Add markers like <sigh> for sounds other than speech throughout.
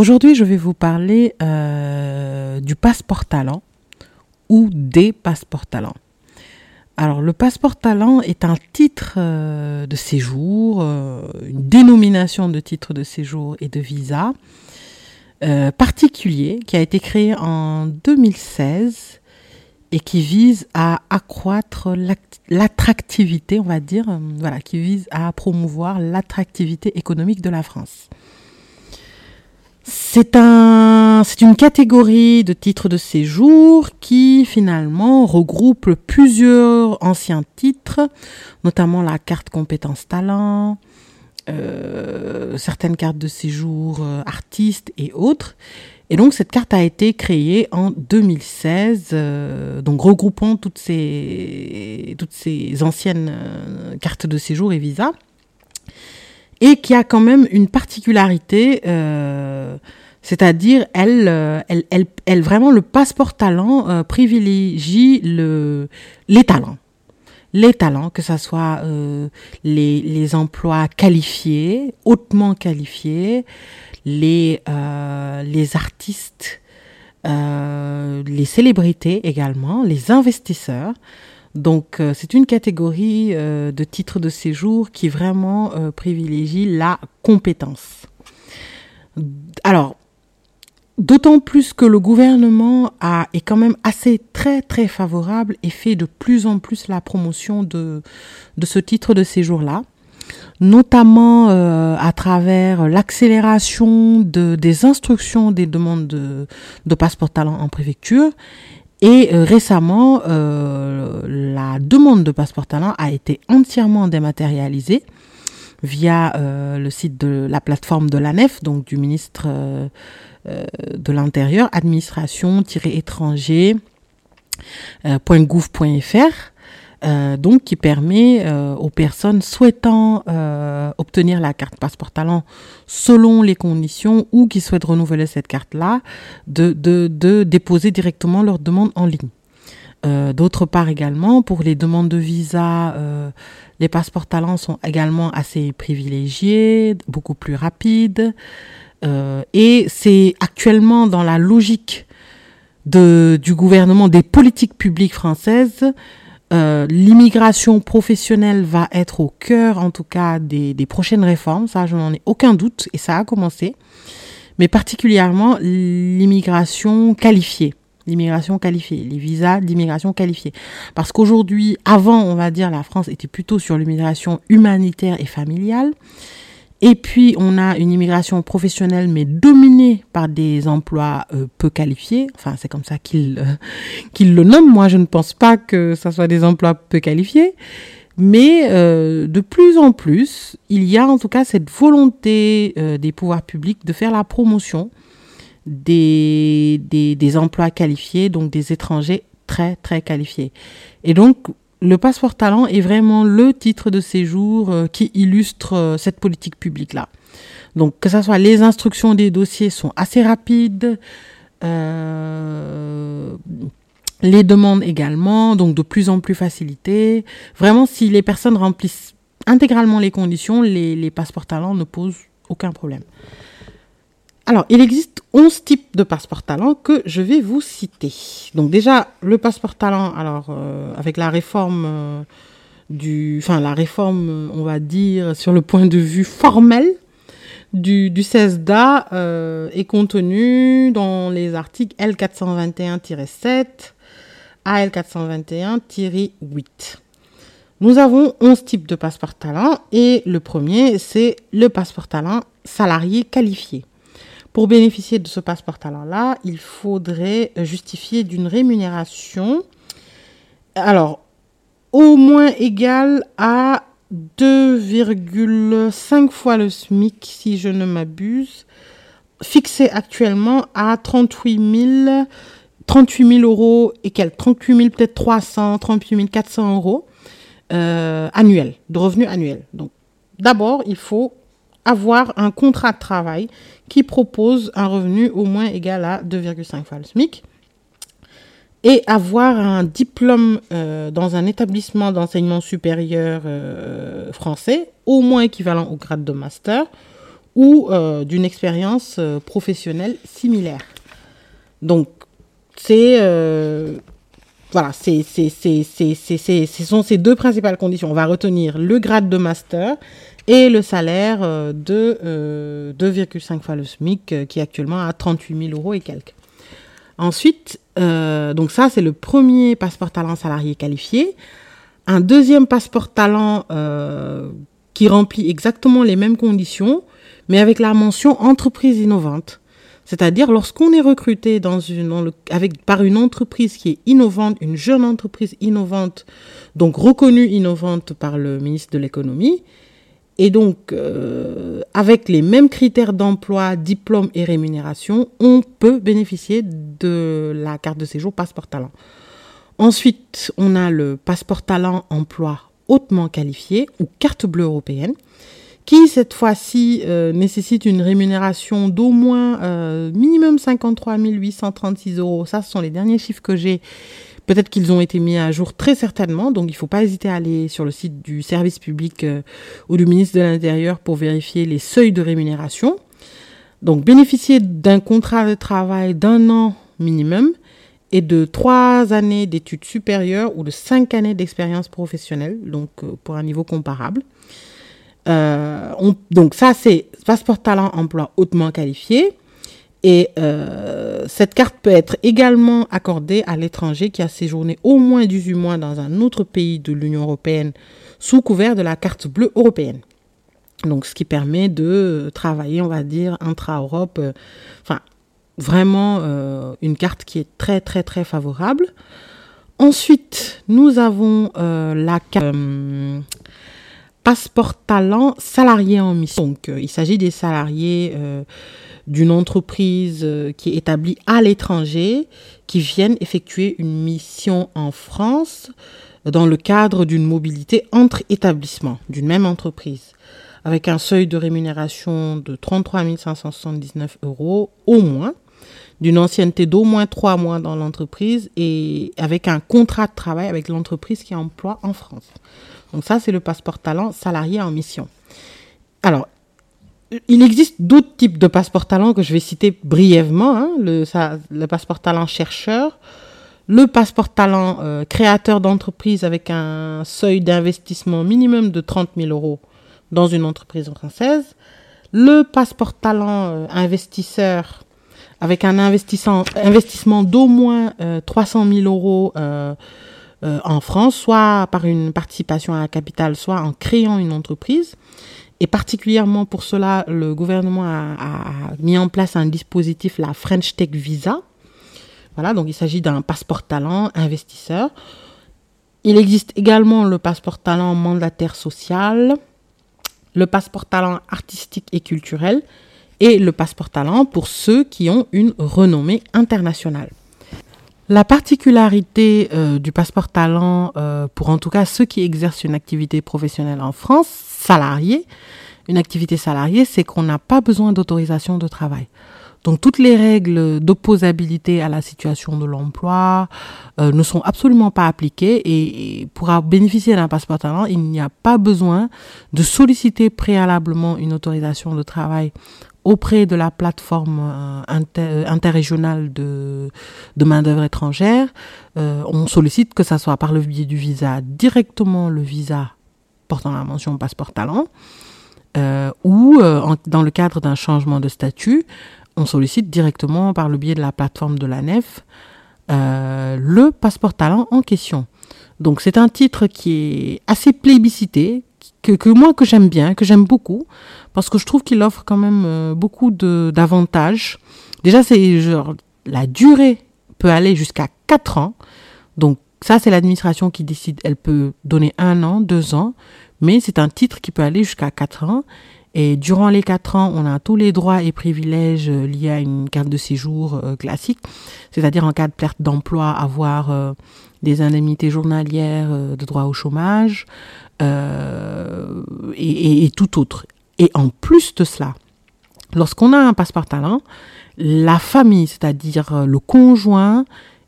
Aujourd'hui, je vais vous parler euh, du passeport talent ou des passeports talents. Alors, le passeport talent est un titre euh, de séjour, euh, une dénomination de titre de séjour et de visa particulier qui a été créé en 2016 et qui vise à accroître l'attractivité, on va dire, voilà, qui vise à promouvoir l'attractivité économique de la France. C'est un, c'est une catégorie de titres de séjour qui finalement regroupe plusieurs anciens titres, notamment la carte compétence talent, euh, certaines cartes de séjour euh, artistes et autres, et donc cette carte a été créée en 2016, euh, donc regroupant toutes ces, toutes ces anciennes cartes de séjour et visa, et qui a quand même une particularité, euh, c'est-à-dire elle, elle, elle, elle, vraiment le passeport talent privilégie le, les talents les talents, que ce soit les, les emplois qualifiés, hautement qualifiés, les, euh, les artistes, euh, les célébrités également, les investisseurs. Donc euh, c'est une catégorie de titres de séjour qui vraiment privilégie la compétence. Alors, d'autant plus que le gouvernement est quand même assez très très favorable et fait de plus en plus la promotion de, de ce titre de séjour-là notamment euh, à travers l'accélération de, des instructions des demandes de, de passeport talent en préfecture. Et euh, récemment, euh, la demande de passeport talent a été entièrement dématérialisée via le site de la plateforme de l'ANEF, donc du ministre de l'Intérieur, administration-étranger.gouv.fr. Euh, donc qui permet euh, aux personnes souhaitant euh, obtenir la carte passeport talent selon les conditions ou qui souhaitent renouveler cette carte-là, de, déposer directement leur demande en ligne. D'autre part également, pour les demandes de visa, les passeports talents sont également assez privilégiés, beaucoup plus rapides. et c'est actuellement dans la logique du gouvernement des politiques publiques françaises euh, l'immigration professionnelle va être au cœur, en tout cas, des, des prochaines réformes. Ça, je n'en ai aucun doute, et ça a commencé. Mais particulièrement l'immigration qualifiée. L'immigration qualifiée, les visas d'immigration qualifiée. Parce qu'aujourd'hui, avant, on va dire, la France était plutôt sur l'immigration humanitaire et familiale. Et puis, on a une immigration professionnelle, mais dominée par des emplois euh, peu qualifiés. Enfin, c'est comme ça qu'ils euh, <laughs> le nomment. Moi, je ne pense pas que ça soit des emplois peu qualifiés. Mais euh, de plus en plus, il y a en tout cas cette volonté des pouvoirs publics de faire la promotion des, des, des emplois qualifiés, donc des étrangers très, très qualifiés. Et donc, le passeport talent est vraiment le titre de séjour euh, qui illustre euh, cette politique publique-là. Donc que ce soit les instructions des dossiers sont assez rapides, euh, les demandes également, donc de plus en plus facilitées. Vraiment, si les personnes remplissent intégralement les conditions, les, les passeports talents ne posent aucun problème. Alors, il existe 11 types de passeport talent que je vais vous citer. Donc déjà, le passeport talent, alors euh, avec la réforme euh, du, enfin la réforme, euh, on va dire sur le point de vue formel du, CESDA est contenu dans les articles L421-7 à L421-8. Nous avons 11 types de passeport talent et le premier, c'est le passeport talent salarié qualifié. Pour bénéficier de ce passeport talent-là, il faudrait justifier d'une rémunération, alors, au moins égale à 2,5 fois le SMIC, si je ne m'abuse, fixé actuellement à 38 000, 38 000 euros et quelques, 38 000 peut-être 300, 38 400 euros euh, annuels, de revenus annuels. Donc, d'abord, il faut avoir un contrat de travail qui propose un revenu au moins égal à 2,5 fois le SMIC et avoir un diplôme euh, dans un établissement d'enseignement supérieur euh, français, au moins équivalent au grade de master, ou euh, d'une expérience professionnelle similaire. Donc, c'est voilà, ce sont ces deux principales conditions. On va retenir le grade de master et le salaire de 2,5 fois le SMIC, qui est actuellement à 38 000 euros et quelques. Ensuite, euh, donc ça, c'est le premier passeport talent salarié qualifié. Un deuxième passeport talent euh, qui remplit exactement les mêmes conditions, mais avec la mention entreprise innovante. C'est-à-dire lorsqu'on est recruté avec, par une entreprise qui est innovante, une jeune entreprise innovante, donc reconnue innovante par le ministre de l'économie, et donc, euh, avec les mêmes critères d'emploi, diplôme et rémunération, on peut bénéficier de la carte de séjour passeport talent. Ensuite, on a le passeport talent emploi hautement qualifié ou carte bleue européenne qui cette fois-ci euh, nécessite une rémunération d'au moins euh, minimum 53 836 euros. Ça, ce sont les derniers chiffres que j'ai Peut-être qu'ils ont été mis à jour très certainement, donc il ne faut pas hésiter à aller sur le site du service public euh, ou du ministre de l'Intérieur pour vérifier les seuils de rémunération. Donc bénéficier d'un contrat de travail d'un an minimum et de trois années d'études supérieures ou de cinq années d'expérience professionnelle, donc euh, pour un niveau comparable. Euh, donc ça, c'est passeport talent emploi hautement qualifié. Et euh, cette carte peut être également accordée à l'étranger qui a séjourné au moins 18 mois dans un autre pays de l'Union européenne sous couvert de la carte bleue européenne. Donc, ce qui permet de travailler, on va dire, intra-Europe. Euh, enfin, vraiment euh, une carte qui est très, très, très favorable. Ensuite, nous avons la carte passeport talent salarié en mission. Donc, il s'agit des salariés d'une entreprise euh, qui est établie à l'étranger, qui viennent effectuer une mission en France dans le cadre d'une mobilité entre établissements d'une même entreprise, avec un seuil de rémunération de 33 579 euros au moins, d'une ancienneté d'au moins trois mois dans l'entreprise et avec un contrat de travail avec l'entreprise qui emploie en France. Donc ça, c'est le passeport talent salarié en mission. Alors, il existe d'autres types de passeport talent que je vais citer brièvement. Hein. le, passeport talent chercheur, le passeport talent euh, créateur d'entreprise avec un seuil d'investissement minimum de 30 000 euros dans une entreprise française, le passeport talent euh, investisseur avec un investissement d'au moins 300 euh, 000 euros en France, soit par une participation à la capitale, soit en créant une entreprise. Et particulièrement pour cela, le gouvernement a, mis en place un dispositif, la French Tech Visa. Voilà, donc il s'agit d'un passeport talent investisseur. Il existe également le passeport talent mandataire social, le passeport talent artistique et culturel et le passeport talent pour ceux qui ont une renommée internationale. La particularité euh, du passeport talent, euh, pour en tout cas ceux qui exercent une activité professionnelle en France, salarié, une activité salariée, c'est qu'on n'a pas besoin d'autorisation de travail. Donc toutes les règles d'opposabilité à la situation de l'emploi euh, ne sont absolument pas appliquées et, pour bénéficier d'un passeport talent, il n'y a pas besoin de solliciter préalablement une autorisation de travail auprès de la plateforme euh, euh, interrégionale de, main-d'œuvre étrangère. Euh, on sollicite que ça soit par le biais du visa, directement le visa portant la mention passeport talent, ou dans le cadre d'un changement de statut, on sollicite directement par le biais de la plateforme de la NEF le passeport talent en question. Donc c'est un titre qui est assez plébiscité, que, moi que j'aime bien, que j'aime beaucoup, parce que je trouve qu'il offre quand même euh, beaucoup d'avantages. Déjà, c'est genre la durée peut aller jusqu'à 4 ans. Donc ça, c'est l'administration qui décide. Elle peut donner un an, deux ans. mais c'est un titre qui peut aller jusqu'à 4 ans. Et durant les 4 ans, on a tous les droits et privilèges liés à une carte de séjour classique, c'est-à-dire en cas de perte d'emploi, avoir des indemnités journalières de droit au chômage et, et tout autre. Et en plus de cela, lorsqu'on a un passeport talent, la famille, c'est-à-dire euh, le conjoint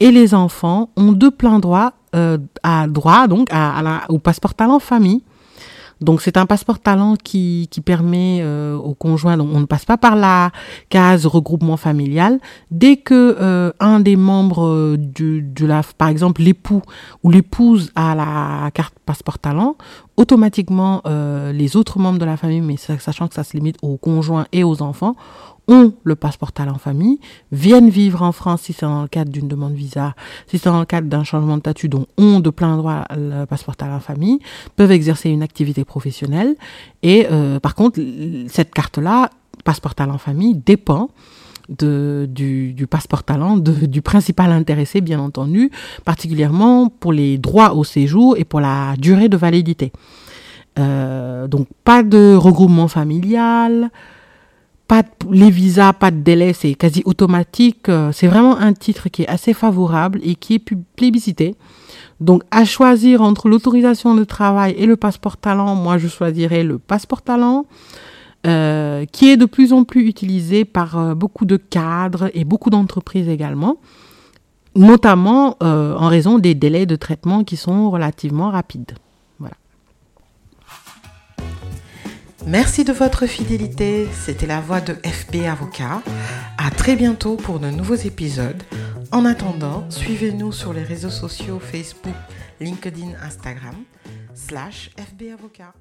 et les enfants, ont de plein droit, euh, à droit donc à, au passeport talent famille. Donc c'est un passeport talent qui, qui permet euh, au conjoint, donc on ne passe pas par la case regroupement familial. Dès que euh, un des membres du, de la, par exemple l'époux ou l'épouse a la carte passeport talent, automatiquement les autres membres de la famille, mais sachant que ça se limite aux conjoints et aux enfants, ont le passeport talent famille, viennent vivre en France si c'est dans le cadre d'une demande visa, si c'est dans le cadre d'un changement de statut, dont ont de plein droit le passeport talent famille, peuvent exercer une activité professionnelle. Et euh, par contre, cette carte-là, passeport talent famille, dépend de, du, du, passeport talent de, du principal intéressé, bien entendu, particulièrement pour les droits au séjour et pour la durée de validité. Euh, donc pas de regroupement familial, pas les visas, pas de délai, c'est quasi automatique. Euh, c'est vraiment un titre qui est assez favorable et qui est plébiscité. Donc, à choisir entre l'autorisation de travail et le passeport talent, moi, je choisirais le passeport talent, euh, qui est de plus en plus utilisé par euh, beaucoup de cadres et beaucoup d'entreprises également, notamment en raison des délais de traitement qui sont relativement rapides. Merci de votre fidélité. C'était la voix de FB Avocat. À très bientôt pour de nouveaux épisodes. En attendant, suivez-nous sur les réseaux sociaux Facebook, LinkedIn, Instagram, slash FB Avocat.